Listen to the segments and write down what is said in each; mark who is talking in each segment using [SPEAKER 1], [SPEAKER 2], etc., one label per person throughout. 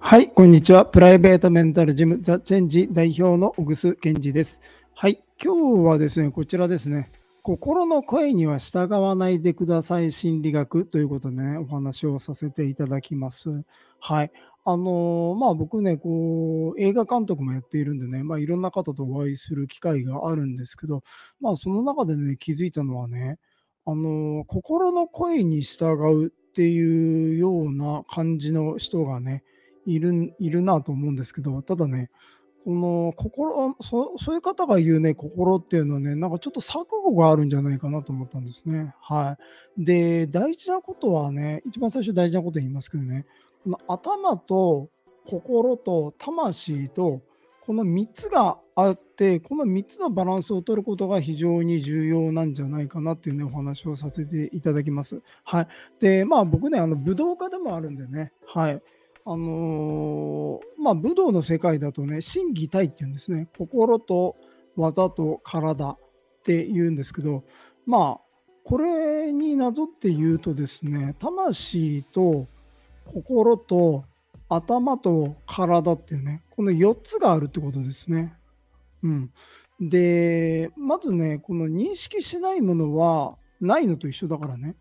[SPEAKER 1] はい、こんにちは。プライベートメンタルジムザ・チェンジ代表の小楠健二です。はい、今日はですね、こちらですね。心の声には従わないでください心理学ということでね、お話をさせていただきます。はい。あのー、まあ僕ね、こう、映画監督もやっているんでね、まあいろんな方とお会いする機会があるんですけど、まあその中でね、気づいたのはね、あのー、心の声に従うっていうような感じの人がね、いるいるなと思うんですけど、ただね、この心そ、そういう方が言うね、心っていうのはね、なんかちょっと錯誤があるんじゃないかなと思ったんですね。はい。で、大事なことはね、一番最初大事なこと言いますけどね、この頭と心と魂と、この3つがあって、この3つのバランスを取ることが非常に重要なんじゃないかなっていうね、お話をさせていただきます。はい。で、まあ僕ね、あの武道家でもあるんでね、はい。あのー、まあ、武道の世界だとね、心技体っていうんですね。心と技と体って言うんですけど、まあ、これになぞって言うとですね、魂と心と頭と体っていうね、この4つがあるってことですね。うん。で、まずね、この認識しないものはないのと一緒だからね。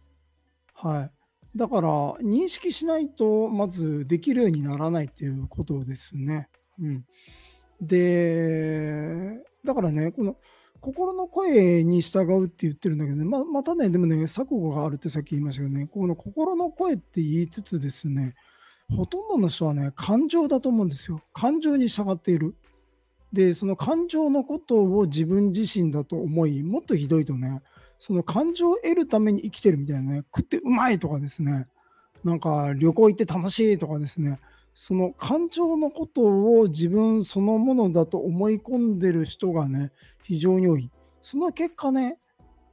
[SPEAKER 1] はい。だから認識しないとまずできるようにならないっていうことですね。うん、でだからねこの心の声に従うって言ってるんだけどねままたねでもね錯誤があるってさっき言いましたけどねこの心の声って言いつつですねほとんどの人はね感情だと思うんですよ感情に従っている。でその感情のことを自分自身だと思いもっとひどいとねその感情を得るために生きてるみたいなね、食ってうまいとかですね、なんか旅行行って楽しいとかですね、その感情のことを自分そのものだと思い込んでる人がね、非常に多い。その結果ね、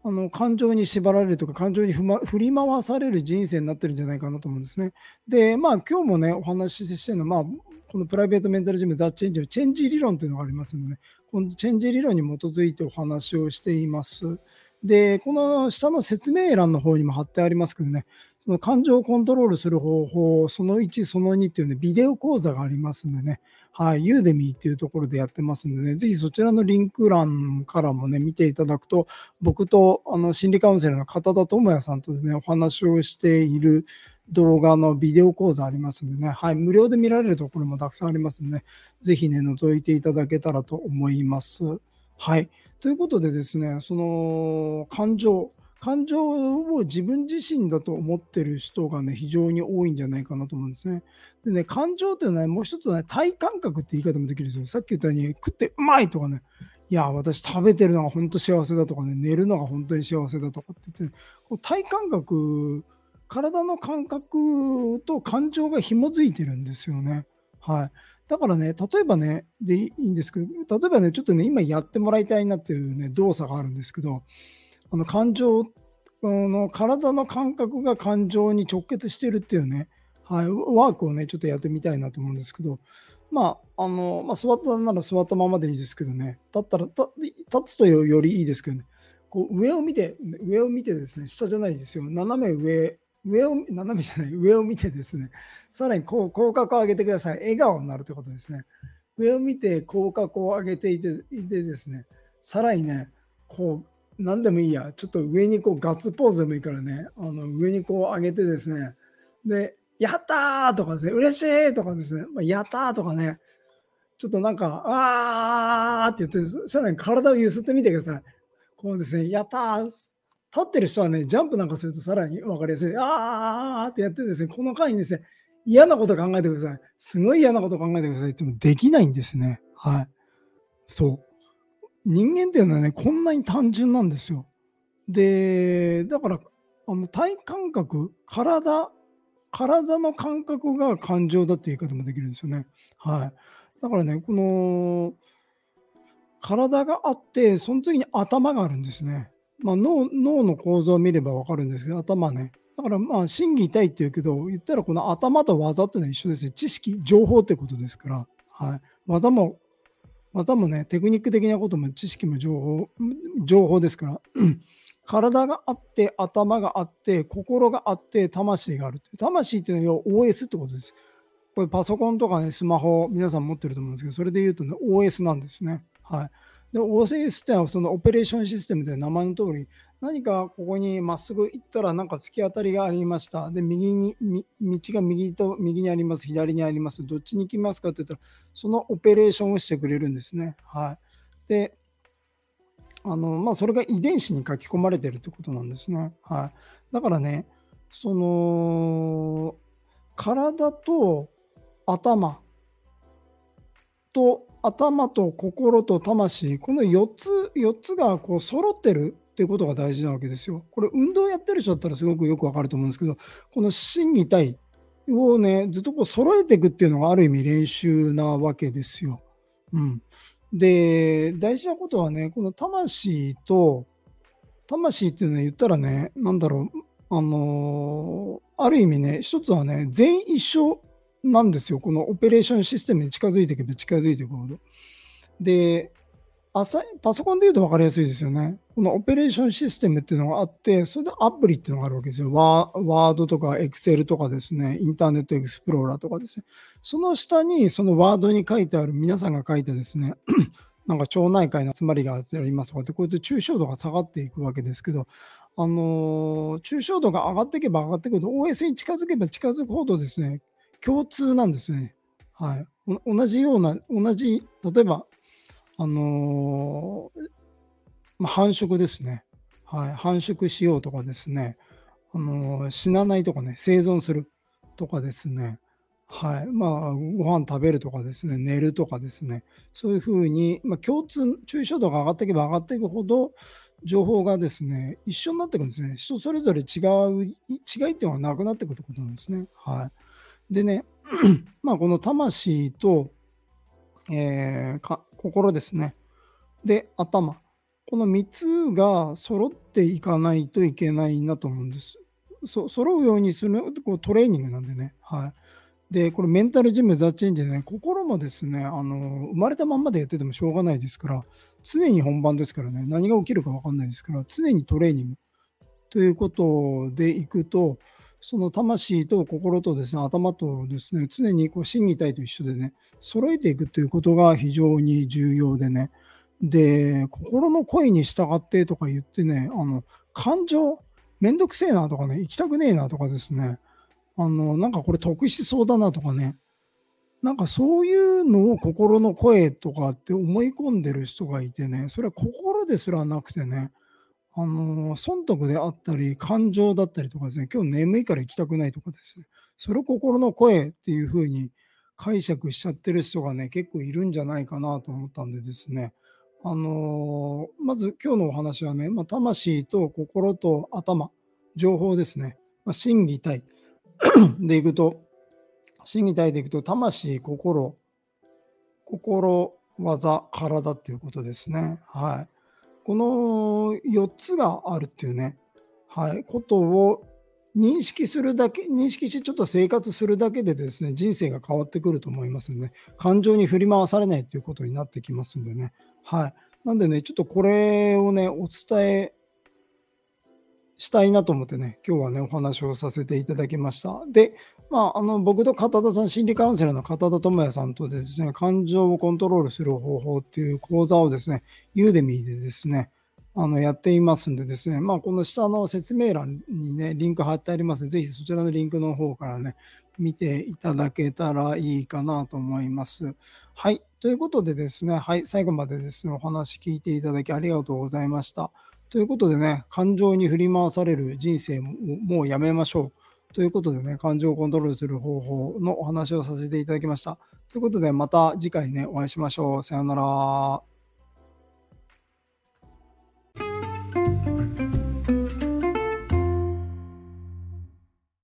[SPEAKER 1] あの感情に縛られるとか感情に振り回される人生になってるんじゃないかなと思うんですね。で、まあ今日もね、お話ししてるのは、まあ、このプライベートメンタルジムザ・チェンジのチェンジ理論というのがありますので、ね、このチェンジ理論に基づいてお話をしています。で、この下の説明欄の方にも貼ってありますけどね、その感情をコントロールする方法、その1、その2っていうね、ビデオ講座がありますんでね、はい、ユーデミーっていうところでやってますんでね、ぜひそちらのリンク欄からもね、見ていただくと、僕とあの心理カウンセラーの片田智也さんとですね、お話をしている動画のビデオ講座ありますんでね、はい、無料で見られるところもたくさんありますんで、ね、ぜひね、覗いていただけたらと思います。はい。ということでですね、その感情、感情を自分自身だと思ってる人がね、非常に多いんじゃないかなと思うんですね。でね、感情っていうのは、ね、もう一つね、体感覚って言い方もできるんですよ。さっき言ったように、食ってうまいとかね、いや、私食べてるのが本当幸せだとかね、寝るのが本当に幸せだとかって言って、こう体感覚、体の感覚と感情が紐づいてるんですよね。はい。だからね、例えばね、でいいんですけど、例えばね、ちょっとね、今やってもらいたいなっていうね、動作があるんですけど、あの感情の体の感覚が感情に直結してるっていうね、はい、ワークをね、ちょっとやってみたいなと思うんですけど、まあ、あの、まあ、座ったなら座ったままでいいですけどね、立ったら、立つとよりいいですけどね、こう上を見て、上を見てですね、下じゃないですよ、斜め上上を、斜めじゃない、上を見てですね、さらにこう口角を上げてください。笑顔になるということですね。上を見て口角を上げていていてですね、さらにね、こう、何でもいいや、ちょっと上にこうガッツポーズでもいいからね、あの上にこう上げてですね、で、やったーとかですね、嬉しいとかですね、まあ、やったーとかね、ちょっとなんか、あーって言って、さらに体を揺すってみてください。こうですね、やったー立ってる人はね、ジャンプなんかするとさらに分かりやすい。あーってやってですね、この間にですね、嫌なこと考えてください。すごい嫌なこと考えてくださいってもできないんですね。はい。そう。人間っていうのはね、こんなに単純なんですよ。で、だから、あの体感覚、体、体の感覚が感情だっていう言い方もできるんですよね。はい。だからね、この、体があって、その次に頭があるんですね。まあ、脳脳の構造を見れば分かるんですけど、頭ね。だからまあ、心技体って言うけど、言ったらこの頭と技っていうのは一緒ですね。知識、情報ってことですから、はい、技も、技もね、テクニック的なことも知識も情報、情報ですから、体があって、頭があって、心があって、魂がある。魂っていうのは要は OS ってことです。これパソコンとかね、スマホ、皆さん持ってると思うんですけど、それで言うとね、OS なんですね。はい。で、OS ってのはそのオペレーションシステムで名前の通り、何かここにまっすぐ行ったらなんか突き当たりがありました。で、右に、道が右と右にあります、左にあります。どっちに行きますかって言ったら、そのオペレーションをしてくれるんですね。はい。で、あの、まあ、それが遺伝子に書き込まれてるってことなんですね。はい。だからね、その、体と頭と頭と心と魂この4つ4つがこう揃ってるっていうことが大事なわけですよ。これ運動やってる人だったらすごくよくわかると思うんですけどこの心技体をねずっとこう揃えていくっていうのがある意味練習なわけですよ。うん、で大事なことはねこの魂と魂っていうのは言ったらね何だろうあのー、ある意味ね一つはね全員一緒なんですよ。このオペレーションシステムに近づいていけば近づいていくほど。で、パソコンで言うと分かりやすいですよね。このオペレーションシステムっていうのがあって、それでアプリっていうのがあるわけですよ。ワードとかエクセルとかですね、インターネットエクスプローラーとかですね。その下にそのワードに書いてある皆さんが書いてですね、なんか町内会の集まりがありますとかって、こうやって抽象度が下がっていくわけですけど、あのー、抽象度が上がっていけば上がっていくと、OS に近づけば近づくほどですね、共通なんですね。はい。同じような、同じ、例えば、あのー、まあ、繁殖ですね。はい。繁殖しようとかですね。あのー、死なないとかね、生存するとかですね。はい。まあ、ご飯食べるとかですね、寝るとかですね。そういうふうに、まあ、共通、抽象度が上がっていけば上がっていくほど、情報がですね、一緒になっていくんですね。人それぞれ違う、違いっていうのはなくなっていくってことなんですね。はい。でね、まあこの魂と、えー、心ですね。で、頭。この3つが揃っていかないといけないなと思うんです。そ揃うようにするこうトレーニングなんでね。はい。で、これメンタルジムザ・チェンジでね、心もですね、あの、生まれたまんまでやっててもしょうがないですから、常に本番ですからね、何が起きるか分かんないですから、常にトレーニングということでいくと、その魂と心とですね、頭とですね、常にこう心技体と一緒でね、揃えていくということが非常に重要でね、で、心の声に従ってとか言ってね、あの、感情、めんどくせえなとかね、行きたくねえなとかですね、あの、なんかこれ得しそうだなとかね、なんかそういうのを心の声とかって思い込んでる人がいてね、それは心ですらなくてね、あの、損得であったり、感情だったりとかですね、今日眠いから行きたくないとかですね、それを心の声っていうふうに解釈しちゃってる人がね、結構いるんじゃないかなと思ったんでですね、あのまず今日のお話はね、まあ、魂と心と頭、情報ですね、まあ、心技体でいくと、心技体でいくと、魂、心、心、技、体っていうことですね。はい。この4つがあるっていうね、はい、ことを認識するだけ、認識してちょっと生活するだけでですね、人生が変わってくると思いますので、ね、感情に振り回されないということになってきますんでね。はい。なんでね、ちょっとこれをね、お伝えしたいなと思ってね、今日はね、お話をさせていただきました。で、まあ、あの僕と片田さん、心理カウンセラーの片田智也さんとですね、感情をコントロールする方法っていう講座をですね、ユーデミーでですね、あのやっていますんでですね、まあ、この下の説明欄にね、リンク貼ってありますので、ぜひそちらのリンクの方からね、見ていただけたらいいかなと思います。はい。ということでですね、はい、最後までですね、お話聞いていただきありがとうございました。ということでね、感情に振り回される人生ももうやめましょう。ということでね、感情をコントロールする方法のお話をさせていただきました。ということで、また次回ね、お会いしましょう。さようなら。